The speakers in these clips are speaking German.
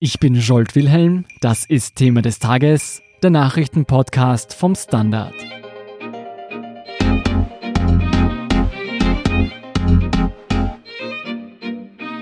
Ich bin Jolt Wilhelm, das ist Thema des Tages, der Nachrichtenpodcast vom Standard.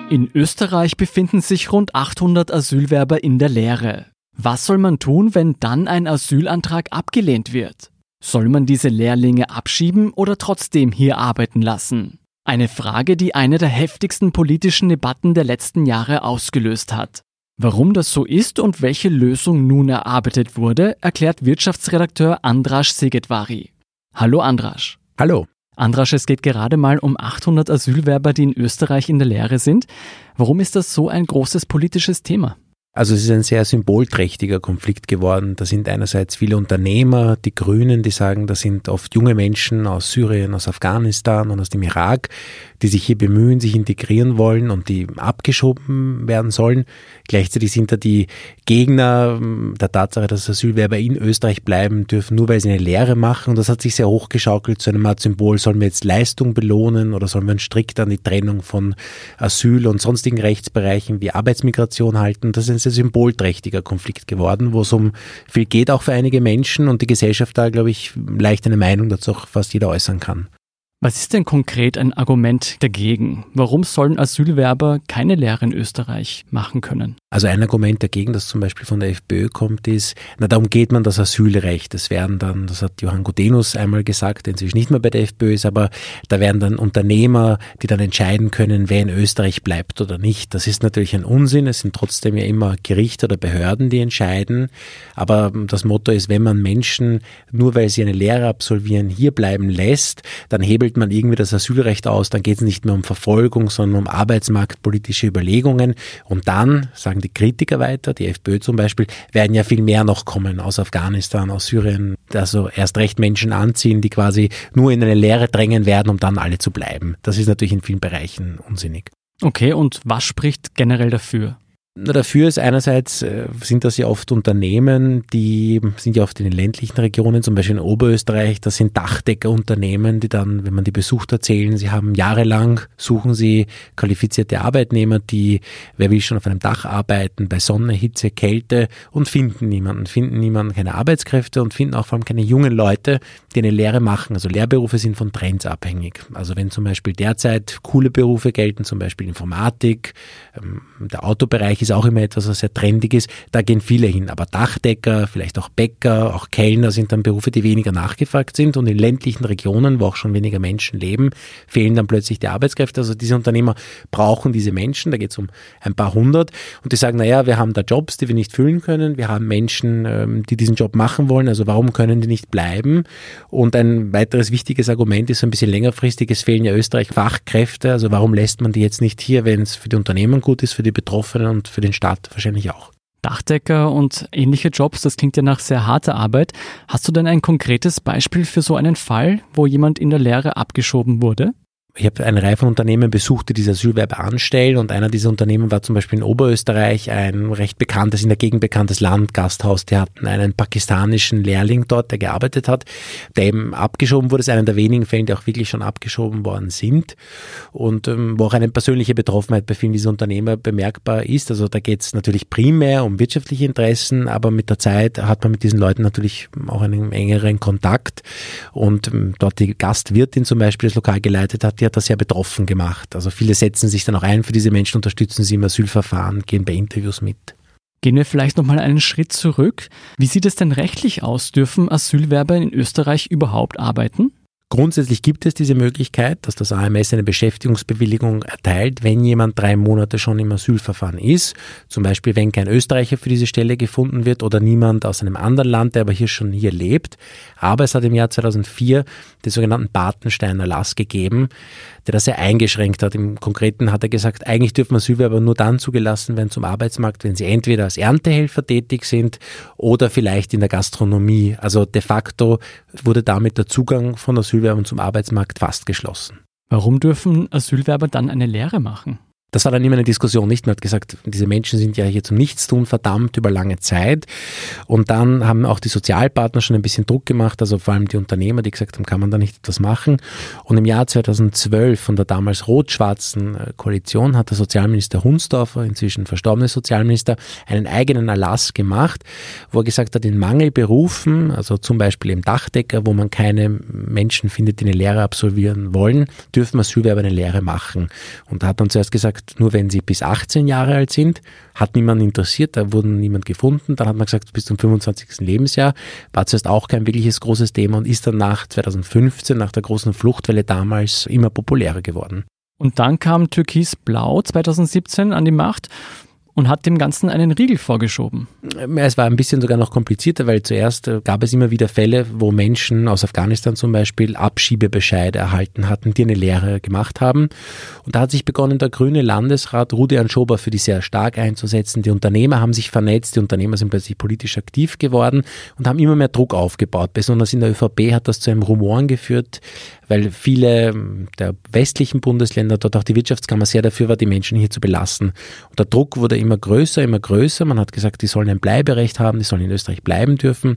In Österreich befinden sich rund 800 Asylwerber in der Lehre. Was soll man tun, wenn dann ein Asylantrag abgelehnt wird? Soll man diese Lehrlinge abschieben oder trotzdem hier arbeiten lassen? Eine Frage, die eine der heftigsten politischen Debatten der letzten Jahre ausgelöst hat. Warum das so ist und welche Lösung nun erarbeitet wurde, erklärt Wirtschaftsredakteur Andras Segetvari. Hallo Andras. Hallo. Andras, es geht gerade mal um 800 Asylwerber, die in Österreich in der Lehre sind. Warum ist das so ein großes politisches Thema? Also es ist ein sehr symbolträchtiger Konflikt geworden. Da sind einerseits viele Unternehmer, die Grünen, die sagen, das sind oft junge Menschen aus Syrien, aus Afghanistan und aus dem Irak, die sich hier bemühen, sich integrieren wollen und die abgeschoben werden sollen. Gleichzeitig sind da die Gegner ähm, der Tatsache, dass Asylwerber in Österreich bleiben dürfen, nur weil sie eine Lehre machen. Und das hat sich sehr hochgeschaukelt zu einem Art Symbol. Sollen wir jetzt Leistung belohnen oder sollen wir uns strikt an die Trennung von Asyl und sonstigen Rechtsbereichen wie Arbeitsmigration halten? Das ist sehr symbolträchtiger Konflikt geworden, wo es um viel geht, auch für einige Menschen und die Gesellschaft da, glaube ich, leicht eine Meinung dazu auch fast jeder äußern kann. Was ist denn konkret ein Argument dagegen? Warum sollen Asylwerber keine Lehre in Österreich machen können? Also ein Argument dagegen, das zum Beispiel von der FPÖ kommt, ist, na darum geht man das Asylrecht. Das werden dann, das hat Johann Gudenus einmal gesagt, der inzwischen nicht mehr bei der FPÖ ist, aber da werden dann Unternehmer, die dann entscheiden können, wer in Österreich bleibt oder nicht. Das ist natürlich ein Unsinn. Es sind trotzdem ja immer Gerichte oder Behörden, die entscheiden. Aber das Motto ist, wenn man Menschen, nur weil sie eine Lehre absolvieren, hier bleiben lässt, dann hebelt man irgendwie das Asylrecht aus. Dann geht es nicht mehr um Verfolgung, sondern um arbeitsmarktpolitische Überlegungen. Und dann, sagen die die Kritiker weiter, die FPÖ zum Beispiel, werden ja viel mehr noch kommen aus Afghanistan, aus Syrien, also erst recht Menschen anziehen, die quasi nur in eine Lehre drängen werden, um dann alle zu bleiben. Das ist natürlich in vielen Bereichen unsinnig. Okay, und was spricht generell dafür? Dafür ist einerseits, äh, sind das ja oft Unternehmen, die sind ja oft in den ländlichen Regionen, zum Beispiel in Oberösterreich, das sind Dachdeckerunternehmen, die dann, wenn man die besucht, erzählen, sie haben jahrelang, suchen sie qualifizierte Arbeitnehmer, die, wer will schon auf einem Dach arbeiten, bei Sonne, Hitze, Kälte und finden niemanden, finden niemanden, keine Arbeitskräfte und finden auch vor allem keine jungen Leute, die eine Lehre machen. Also Lehrberufe sind von Trends abhängig. Also wenn zum Beispiel derzeit coole Berufe gelten, zum Beispiel Informatik, ähm, der Autobereich ist auch immer etwas, was sehr trendig ist. Da gehen viele hin. Aber Dachdecker, vielleicht auch Bäcker, auch Kellner sind dann Berufe, die weniger nachgefragt sind. Und in ländlichen Regionen, wo auch schon weniger Menschen leben, fehlen dann plötzlich die Arbeitskräfte. Also diese Unternehmer brauchen diese Menschen. Da geht es um ein paar hundert. Und die sagen, naja, wir haben da Jobs, die wir nicht füllen können. Wir haben Menschen, ähm, die diesen Job machen wollen. Also warum können die nicht bleiben? Und ein weiteres wichtiges Argument ist ein bisschen längerfristig. Es fehlen ja Österreich Fachkräfte. Also warum lässt man die jetzt nicht hier, wenn es für die Unternehmen gut ist, für die Betroffenen und für den Staat wahrscheinlich auch. Dachdecker und ähnliche Jobs, das klingt ja nach sehr harter Arbeit. Hast du denn ein konkretes Beispiel für so einen Fall, wo jemand in der Lehre abgeschoben wurde? Ich habe eine Reihe von Unternehmen besucht, die diese Asylwerbe anstellen und einer dieser Unternehmen war zum Beispiel in Oberösterreich ein recht bekanntes, in der Gegend bekanntes Landgasthaus. Die hatten einen pakistanischen Lehrling dort, der gearbeitet hat, der eben abgeschoben wurde. Das ist einer der wenigen Fälle, die auch wirklich schon abgeschoben worden sind und ähm, wo auch eine persönliche Betroffenheit bei vielen dieser Unternehmer bemerkbar ist. Also da geht es natürlich primär um wirtschaftliche Interessen, aber mit der Zeit hat man mit diesen Leuten natürlich auch einen engeren Kontakt und ähm, dort die Gastwirtin zum Beispiel das Lokal geleitet hat, die hat das sehr betroffen gemacht. Also viele setzen sich dann auch ein für diese Menschen, unterstützen sie im Asylverfahren, gehen bei Interviews mit. Gehen wir vielleicht nochmal einen Schritt zurück. Wie sieht es denn rechtlich aus? Dürfen Asylwerber in Österreich überhaupt arbeiten? Grundsätzlich gibt es diese Möglichkeit, dass das AMS eine Beschäftigungsbewilligung erteilt, wenn jemand drei Monate schon im Asylverfahren ist. Zum Beispiel, wenn kein Österreicher für diese Stelle gefunden wird oder niemand aus einem anderen Land, der aber hier schon hier lebt. Aber es hat im Jahr 2004 den sogenannten Bartenstein-Erlass gegeben, der das sehr eingeschränkt hat. Im Konkreten hat er gesagt, eigentlich dürfen Asylwerber nur dann zugelassen werden zum Arbeitsmarkt, wenn sie entweder als Erntehelfer tätig sind oder vielleicht in der Gastronomie. Also de facto wurde damit der Zugang von Asylwerbern zum Arbeitsmarkt fast geschlossen. Warum dürfen Asylwerber dann eine Lehre machen? Das war dann immer eine Diskussion, nicht? Man hat gesagt, diese Menschen sind ja hier zum Nichtstun verdammt über lange Zeit. Und dann haben auch die Sozialpartner schon ein bisschen Druck gemacht, also vor allem die Unternehmer, die gesagt haben, kann man da nicht etwas machen. Und im Jahr 2012 von der damals rot-schwarzen äh, Koalition hat der Sozialminister Hunsdorfer, inzwischen verstorbene Sozialminister, einen eigenen Erlass gemacht, wo er gesagt hat, in Mangelberufen, also zum Beispiel im Dachdecker, wo man keine Menschen findet, die eine Lehre absolvieren wollen, dürfen Asylwerber eine Lehre machen. Und da hat man zuerst gesagt, nur wenn sie bis 18 Jahre alt sind. Hat niemand interessiert, da wurde niemand gefunden. Dann hat man gesagt, bis zum 25. Lebensjahr war zuerst auch kein wirkliches großes Thema und ist dann nach 2015, nach der großen Fluchtwelle damals, immer populärer geworden. Und dann kam Türkis Blau 2017 an die Macht und hat dem Ganzen einen Riegel vorgeschoben. Es war ein bisschen sogar noch komplizierter, weil zuerst äh, gab es immer wieder Fälle, wo Menschen aus Afghanistan zum Beispiel Abschiebebescheide erhalten hatten, die eine Lehre gemacht haben. Und da hat sich begonnen, der grüne Landesrat Rudi Anschober für die sehr stark einzusetzen. Die Unternehmer haben sich vernetzt, die Unternehmer sind plötzlich politisch aktiv geworden und haben immer mehr Druck aufgebaut. Besonders in der ÖVP hat das zu einem Rumoren geführt, weil viele der westlichen Bundesländer, dort auch die Wirtschaftskammer sehr dafür war, die Menschen hier zu belassen. Und der Druck wurde immer größer, immer größer. Man hat gesagt, die sollen ein Bleiberecht haben, die sollen in Österreich bleiben dürfen.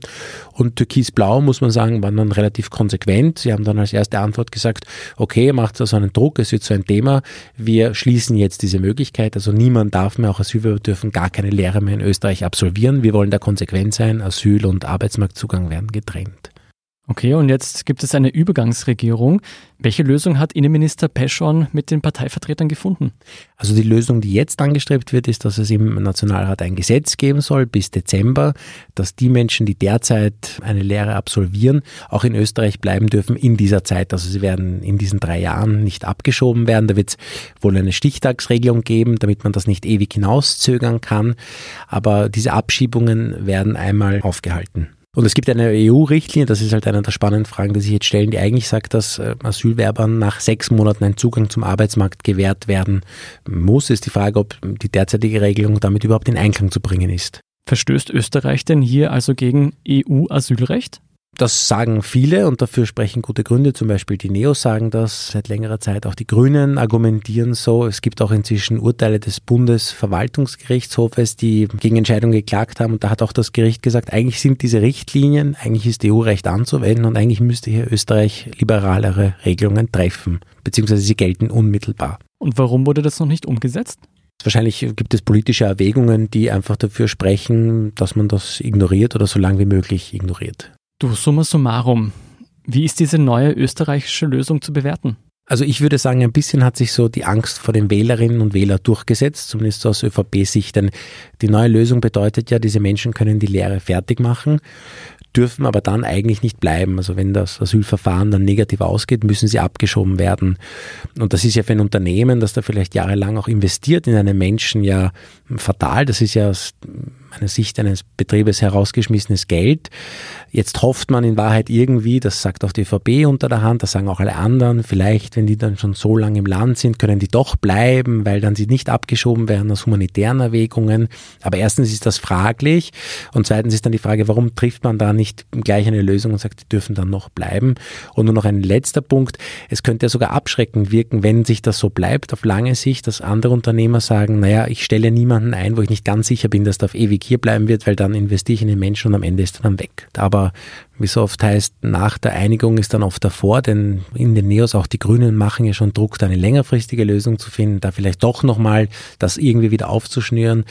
Und Türkis-Blau, muss man sagen, waren dann relativ konsequent. Sie haben dann als erste Antwort gesagt, okay, macht also einen Druck, es wird so ein Thema. Wir schließen jetzt diese Möglichkeit. Also niemand darf mehr, auch Asylbewerber dürfen gar keine Lehre mehr in Österreich absolvieren. Wir wollen da konsequent sein. Asyl- und Arbeitsmarktzugang werden getrennt. Okay, und jetzt gibt es eine Übergangsregierung. Welche Lösung hat Innenminister Peschon mit den Parteivertretern gefunden? Also die Lösung, die jetzt angestrebt wird, ist, dass es im Nationalrat ein Gesetz geben soll bis Dezember, dass die Menschen, die derzeit eine Lehre absolvieren, auch in Österreich bleiben dürfen in dieser Zeit. Also sie werden in diesen drei Jahren nicht abgeschoben werden. Da wird es wohl eine Stichtagsregelung geben, damit man das nicht ewig hinauszögern kann. Aber diese Abschiebungen werden einmal aufgehalten. Und es gibt eine EU-Richtlinie, das ist halt eine der spannenden Fragen, die sich jetzt stellen, die eigentlich sagt, dass äh, Asylwerbern nach sechs Monaten ein Zugang zum Arbeitsmarkt gewährt werden muss. Ist die Frage, ob die derzeitige Regelung damit überhaupt in Einklang zu bringen ist. Verstößt Österreich denn hier also gegen EU-Asylrecht? Das sagen viele und dafür sprechen gute Gründe. Zum Beispiel die Neos sagen das seit längerer Zeit. Auch die Grünen argumentieren so. Es gibt auch inzwischen Urteile des Bundesverwaltungsgerichtshofes, die gegen Entscheidungen geklagt haben. Und da hat auch das Gericht gesagt, eigentlich sind diese Richtlinien, eigentlich ist EU-Recht anzuwenden und eigentlich müsste hier Österreich liberalere Regelungen treffen, beziehungsweise sie gelten unmittelbar. Und warum wurde das noch nicht umgesetzt? Wahrscheinlich gibt es politische Erwägungen, die einfach dafür sprechen, dass man das ignoriert oder so lange wie möglich ignoriert. Du, summa summarum, wie ist diese neue österreichische Lösung zu bewerten? Also ich würde sagen, ein bisschen hat sich so die Angst vor den Wählerinnen und Wählern durchgesetzt, zumindest aus ÖVP-Sicht. Denn die neue Lösung bedeutet ja, diese Menschen können die Lehre fertig machen dürfen aber dann eigentlich nicht bleiben. Also wenn das Asylverfahren dann negativ ausgeht, müssen sie abgeschoben werden. Und das ist ja für ein Unternehmen, das da vielleicht jahrelang auch investiert in einen Menschen, ja fatal. Das ist ja meiner Sicht eines Betriebes herausgeschmissenes Geld. Jetzt hofft man in Wahrheit irgendwie, das sagt auch die ÖVP unter der Hand, das sagen auch alle anderen, vielleicht, wenn die dann schon so lange im Land sind, können die doch bleiben, weil dann sie nicht abgeschoben werden aus humanitären Erwägungen. Aber erstens ist das fraglich und zweitens ist dann die Frage, warum trifft man da nicht gleich eine Lösung und sagt, die dürfen dann noch bleiben. Und nur noch ein letzter Punkt, es könnte ja sogar abschreckend wirken, wenn sich das so bleibt auf lange Sicht, dass andere Unternehmer sagen, naja, ich stelle niemanden ein, wo ich nicht ganz sicher bin, dass der auf ewig hier bleiben wird, weil dann investiere ich in den Menschen und am Ende ist er dann weg. Aber wie so oft heißt, nach der Einigung ist dann oft davor, denn in den Neos auch die Grünen machen ja schon Druck, da eine längerfristige Lösung zu finden, da vielleicht doch nochmal das irgendwie wieder aufzuschnüren.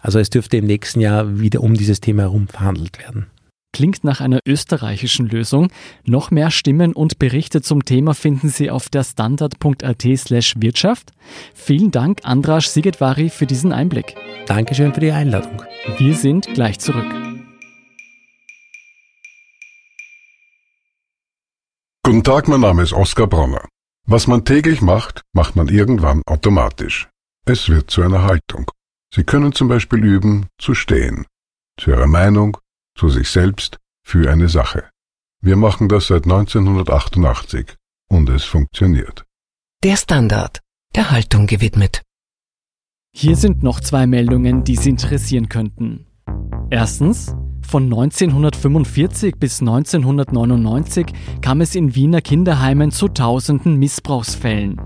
Also es dürfte im nächsten Jahr wieder um dieses Thema herum verhandelt werden. Klingt nach einer österreichischen Lösung. Noch mehr Stimmen und Berichte zum Thema finden Sie auf der standard.at slash Wirtschaft. Vielen Dank, Andras Sigetvari, für diesen Einblick. Dankeschön für die Einladung. Wir sind gleich zurück. Guten Tag, mein Name ist Oskar Bronner. Was man täglich macht, macht man irgendwann automatisch. Es wird zu einer Haltung. Sie können zum Beispiel üben, zu stehen. Zu Ihrer Meinung, zu sich selbst, für eine Sache. Wir machen das seit 1988 und es funktioniert. Der Standard, der Haltung gewidmet. Hier sind noch zwei Meldungen, die Sie interessieren könnten. Erstens, von 1945 bis 1999 kam es in Wiener Kinderheimen zu tausenden Missbrauchsfällen.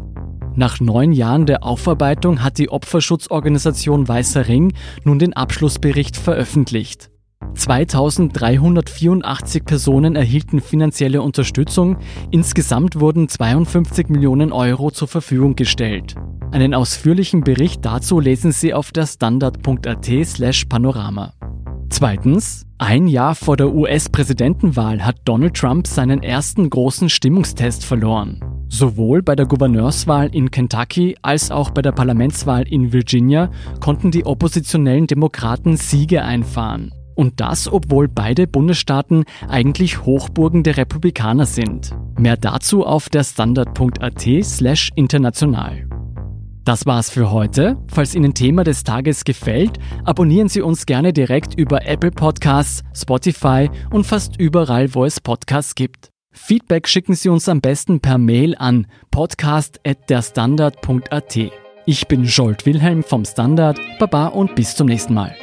Nach neun Jahren der Aufarbeitung hat die Opferschutzorganisation Weißer Ring nun den Abschlussbericht veröffentlicht. 2384 Personen erhielten finanzielle Unterstützung, insgesamt wurden 52 Millionen Euro zur Verfügung gestellt. Einen ausführlichen Bericht dazu lesen Sie auf der standard.at slash panorama. Zweitens, ein Jahr vor der US-Präsidentenwahl hat Donald Trump seinen ersten großen Stimmungstest verloren. Sowohl bei der Gouverneurswahl in Kentucky als auch bei der Parlamentswahl in Virginia konnten die oppositionellen Demokraten Siege einfahren. Und das, obwohl beide Bundesstaaten eigentlich Hochburgen der Republikaner sind. Mehr dazu auf der Standard.at slash international. Das war's für heute. Falls Ihnen Thema des Tages gefällt, abonnieren Sie uns gerne direkt über Apple Podcasts, Spotify und fast überall, wo es Podcasts gibt. Feedback schicken Sie uns am besten per Mail an podcast.derstandard.at. Ich bin Jolt Wilhelm vom Standard. Baba und bis zum nächsten Mal.